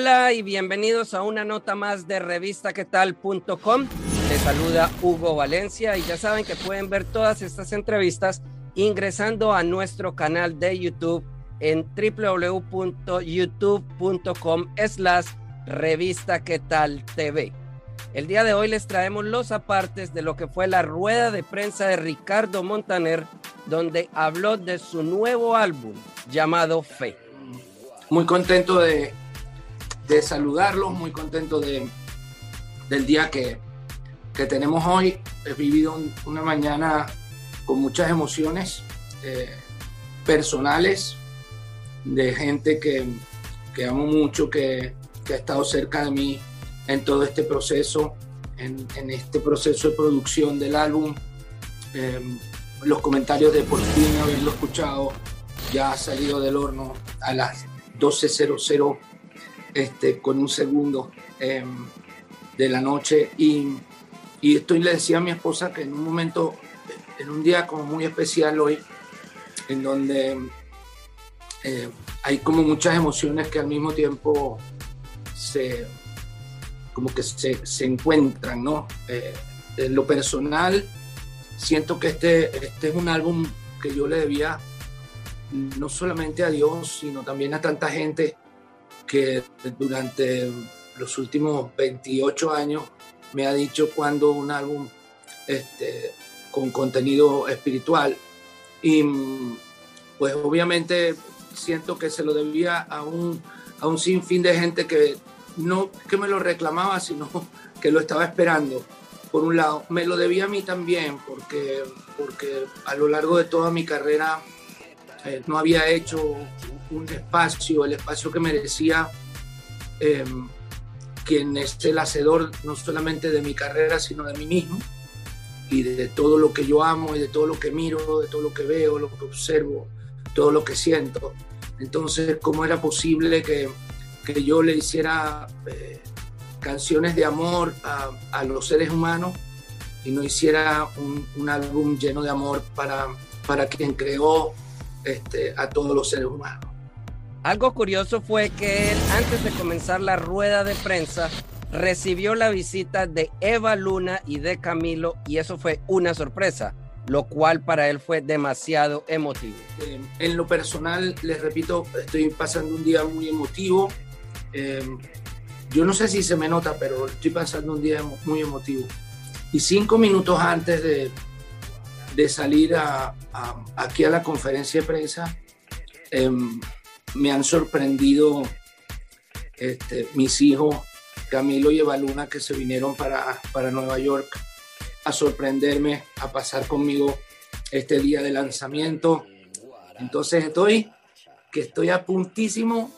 Hola y bienvenidos a una nota más de revistaquetal.com. Les saluda Hugo Valencia y ya saben que pueden ver todas estas entrevistas ingresando a nuestro canal de YouTube en www.youtube.com slash revista que tal TV. El día de hoy les traemos los apartes de lo que fue la rueda de prensa de Ricardo Montaner, donde habló de su nuevo álbum llamado Fe. Muy contento de, de saludarlos, muy contento de, del día que, que tenemos hoy. He vivido una mañana con muchas emociones eh, personales de gente que, que amo mucho, que, que, ha estado cerca de mí en todo este proceso, en, este proceso de producción del álbum. Eh, los comentarios de por fin haberlo escuchado ya ha salido del horno a las 12.00 este, con un segundo eh, de la noche y, y esto le decía a mi esposa que en un momento en un día como muy especial hoy, en donde eh, hay como muchas emociones que al mismo tiempo se, como que se, se encuentran, ¿no? Eh, en lo personal, siento que este, este es un álbum que yo le debía no solamente a Dios, sino también a tanta gente que durante los últimos 28 años me ha dicho cuando un álbum este, con contenido espiritual. Y pues obviamente siento que se lo debía a un, a un sinfín de gente que no que me lo reclamaba, sino que lo estaba esperando. Por un lado, me lo debía a mí también, porque, porque a lo largo de toda mi carrera eh, no había hecho un espacio, el espacio que merecía eh, quien es el hacedor no solamente de mi carrera, sino de mí mismo y de todo lo que yo amo y de todo lo que miro, de todo lo que veo, lo que observo, todo lo que siento. Entonces, ¿cómo era posible que, que yo le hiciera eh, canciones de amor a, a, los seres humanos y no hiciera un, un álbum lleno de amor para, para quien creó este, a todos los seres humanos? Algo curioso fue que él, antes de comenzar la rueda de prensa, recibió la visita de Eva Luna y de Camilo y eso fue una sorpresa, lo cual para él fue demasiado emotivo. Eh, en lo personal, les repito, estoy pasando un día muy emotivo. Eh, yo no sé si se me nota, pero estoy pasando un día muy emotivo. Y cinco minutos antes de, de salir aquí a la conferencia de prensa, eh, me han sorprendido este, mis hijos Camilo y Evaluna que se vinieron para, para Nueva York a sorprenderme, a pasar conmigo este día de lanzamiento. Entonces estoy, que estoy a puntísimo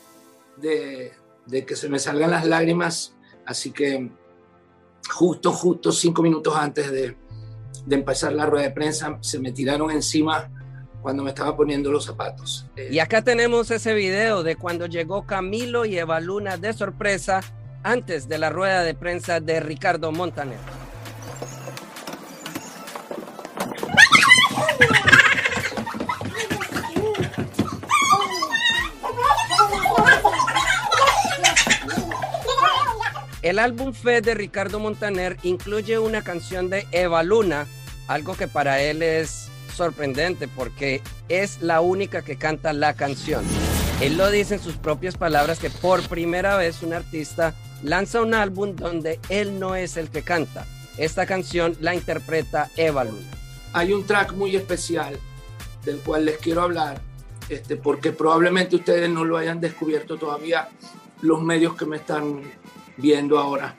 de, de que se me salgan las lágrimas, así que justo, justo cinco minutos antes de, de empezar la rueda de prensa, se me tiraron encima cuando me estaba poniendo los zapatos. Y acá tenemos ese video de cuando llegó Camilo y Eva Luna de sorpresa antes de la rueda de prensa de Ricardo Montaner. El álbum Fe de Ricardo Montaner incluye una canción de Eva Luna, algo que para él es sorprendente porque es la única que canta la canción. Él lo dice en sus propias palabras que por primera vez un artista lanza un álbum donde él no es el que canta. Esta canción la interpreta Eva Luna. Hay un track muy especial del cual les quiero hablar, este, porque probablemente ustedes no lo hayan descubierto todavía los medios que me están viendo ahora.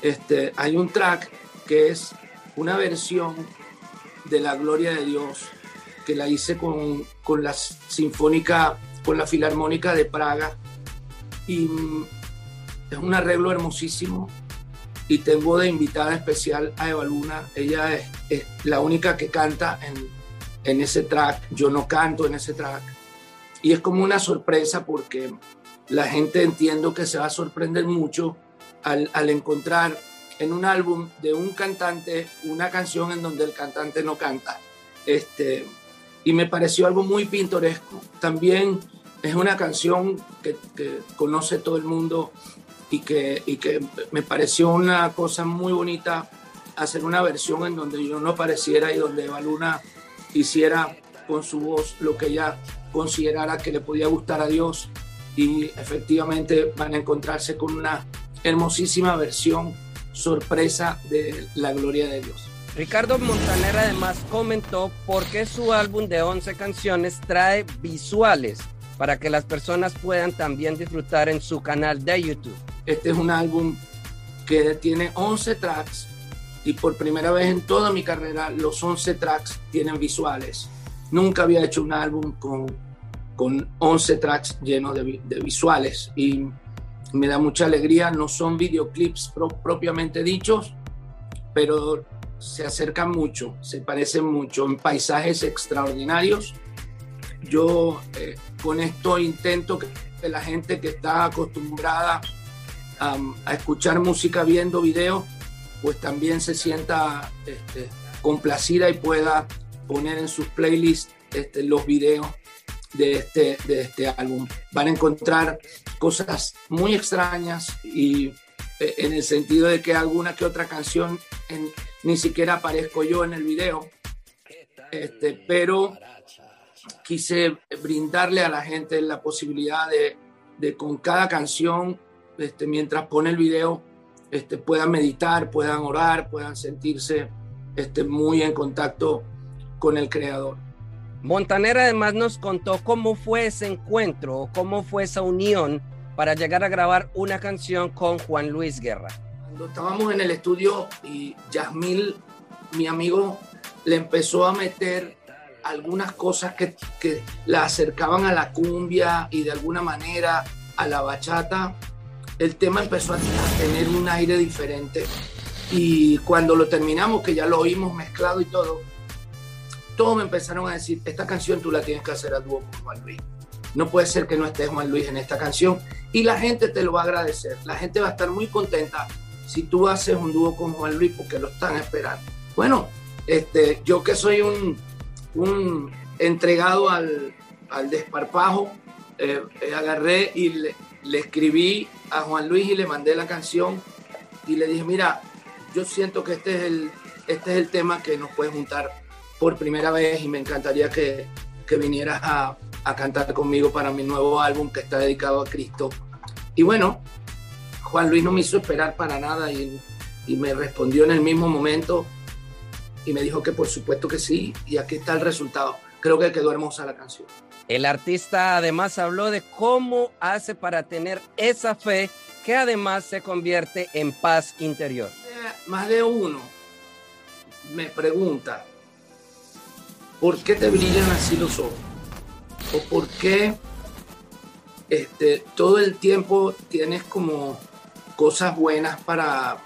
Este, hay un track que es una versión de la Gloria de Dios que la hice con, con la Sinfónica, con la Filarmónica de Praga. Y mm, es un arreglo hermosísimo. Y tengo de invitada especial a Eva Luna. Ella es, la única que canta en, en ese track. Yo no canto en ese track. Y es como una sorpresa porque la gente entiendo que se va a sorprender mucho al, al encontrar en un álbum de un cantante una canción en donde el cantante no canta. Este, y me pareció algo muy pintoresco. También es una canción que, que conoce todo el mundo y que, y que me pareció una cosa muy bonita hacer una versión en donde yo no apareciera y donde Eva Luna hiciera con su voz lo que ella considerara que le podía gustar a Dios y efectivamente van a encontrarse con una hermosísima versión sorpresa de la gloria de Dios. Ricardo Montaner además comentó por qué su álbum de 11 canciones trae visuales para que las personas puedan también disfrutar en su canal de YouTube. Este es un álbum que tiene 11 tracks y por primera vez en toda mi carrera los 11 tracks tienen visuales. Nunca había hecho un álbum con, con 11 tracks llenos de, de visuales y me da mucha alegría. No son videoclips pro, propiamente dichos, pero se acercan mucho, se parecen mucho en paisajes extraordinarios. Yo eh, con esto intento que, la gente que está acostumbrada a, a escuchar música viendo videos, pues también se sienta este, complacida y pueda poner en sus playlists este, los videos de este, de este álbum. Van a encontrar cosas muy extrañas y eh, en el sentido de que alguna que otra canción ni siquiera aparezco yo en el video, este, pero quise brindarle a la gente la posibilidad de, de con cada canción, este, mientras pone el video, este, puedan meditar, puedan orar, puedan sentirse este, muy en contacto con el Creador. Montaner además nos contó cómo fue ese encuentro, cómo fue esa unión para llegar a grabar una canción con Juan Luis Guerra. Cuando estábamos en el estudio y Yasmil, mi amigo, le empezó a meter algunas cosas que, que la acercaban a la cumbia y de alguna manera a la bachata, el tema empezó a tener un aire diferente. Y cuando lo terminamos, que ya lo oímos mezclado y todo, todos me empezaron a decir, esta canción tú la tienes que hacer a dúo con Juan Luis. No puede ser que no esté Juan Luis en esta canción. Y la gente te lo va a agradecer. La gente va a estar muy contenta si tú haces un dúo con Juan Luis porque lo están esperando. Bueno, este, yo que soy un, entregado al, al desparpajo, eh, eh, agarré y le, le escribí a Juan Luis y le mandé la canción y le dije, mira, yo siento que este es el, este es el tema que nos puede juntar por primera vez y me encantaría que, que vinieras a, a, cantar conmigo para mi nuevo álbum que está dedicado a Cristo. Y bueno, Juan Luis no me hizo esperar para nada y, y me respondió en el mismo momento y me dijo que por supuesto que sí y aquí está el resultado. Creo que quedó hermosa la canción. El artista además habló de cómo hace para tener esa fe que además se convierte en paz interior. Más de uno me pregunta, ¿por qué te brillan así los ojos? ¿O por qué este, todo el tiempo tienes como cosas buenas para,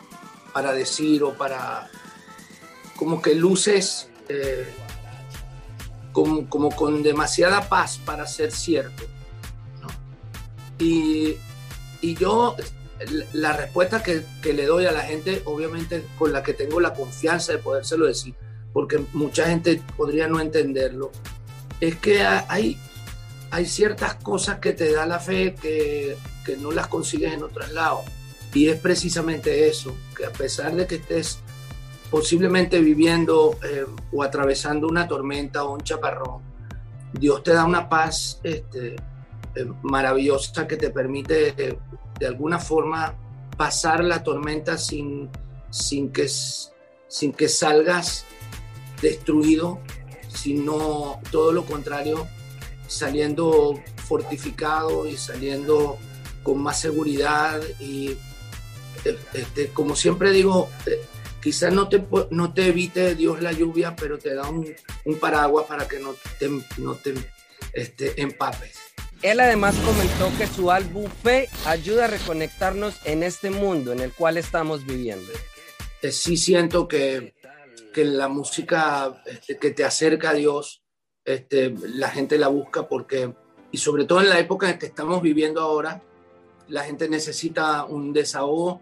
para decir o para, como que luces eh, como, con demasiada paz para ser cierto? Y, y yo la respuesta que, que, le doy a la gente, obviamente con la que tengo la confianza de podérselo decir, porque mucha gente podría no entenderlo, es que hay, hay ciertas cosas que te da la fe que, que no las consigues en otros lados. Y es precisamente eso, que a pesar de que estés posiblemente viviendo eh, o atravesando una tormenta o un chaparrón, Dios te da una paz este, eh, maravillosa que te permite eh, de alguna forma pasar la tormenta sin, sin, que, sin que salgas destruido, sino todo lo contrario, saliendo fortificado y saliendo con más seguridad y este, como siempre digo, quizás no te, no te evite Dios la lluvia, pero te da un, un paraguas para que no te, no te este, empapes. Él además comentó que su álbum Fe ayuda a reconectarnos en este mundo en el cual estamos viviendo. Eh, sí siento que, que la música este, que te acerca a Dios, este, la gente la busca porque, y sobre todo en la época en que estamos viviendo ahora, la gente necesita un desahogo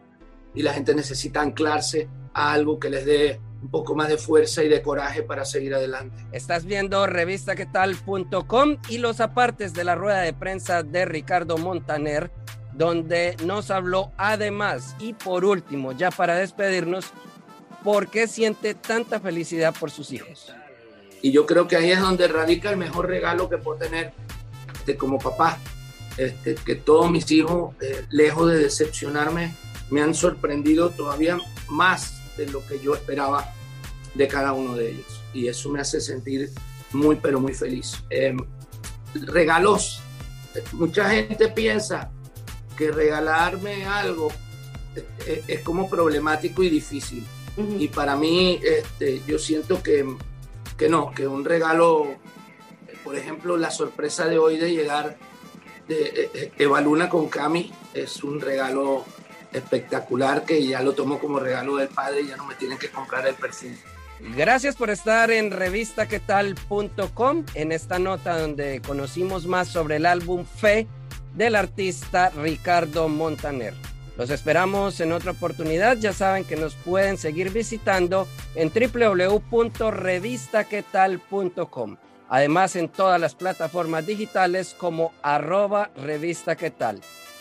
y la gente necesita anclarse a algo que les dé un poco más de fuerza y de coraje para seguir adelante. Estás viendo revistaquetal.com y los apartes de la rueda de prensa de Ricardo Montaner, donde nos habló además y por último, ya para despedirnos, por qué siente tanta felicidad por sus hijos. Y yo creo que ahí es donde radica el mejor regalo que puedo tener de como papá. Este, que todos mis hijos, eh, lejos de decepcionarme, me han sorprendido todavía más de lo que yo esperaba de cada uno de ellos. Y eso me hace sentir muy, pero muy feliz. Em, regalos. Mucha gente piensa que regalarme algo eh, es, como problemático y difícil. Y para mí, este, yo siento que, que no, que un regalo, por ejemplo, la sorpresa de hoy de llegar de eh, Eva Luna con Cami es un regalo espectacular que ya lo tomo como regalo del padre y ya no me tienen que comprar el perfil. Gracias por estar en revistaquetal.com en esta nota donde conocimos más sobre el álbum Fe del artista Ricardo Montaner. Los esperamos en otra oportunidad. Ya saben que nos pueden seguir visitando en www.revistaquetal.com. Además en todas las plataformas digitales como arroba revista tal.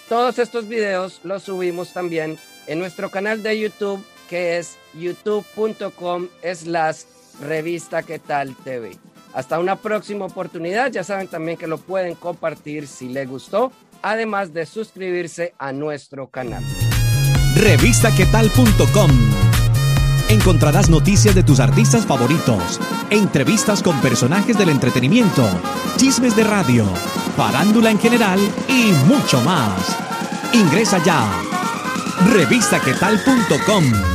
Todos estos videos los subimos también en nuestro canal de YouTube que es youtube.com slash revista que TV. Hasta una próxima oportunidad. Ya saben también que lo pueden compartir si les gustó, además de suscribirse a nuestro canal. Revistaquetal.com Encontrarás noticias de tus artistas favoritos, entrevistas con personajes del entretenimiento, chismes de radio farándula en general y mucho más. Ingresa ya. Revistaquetal.com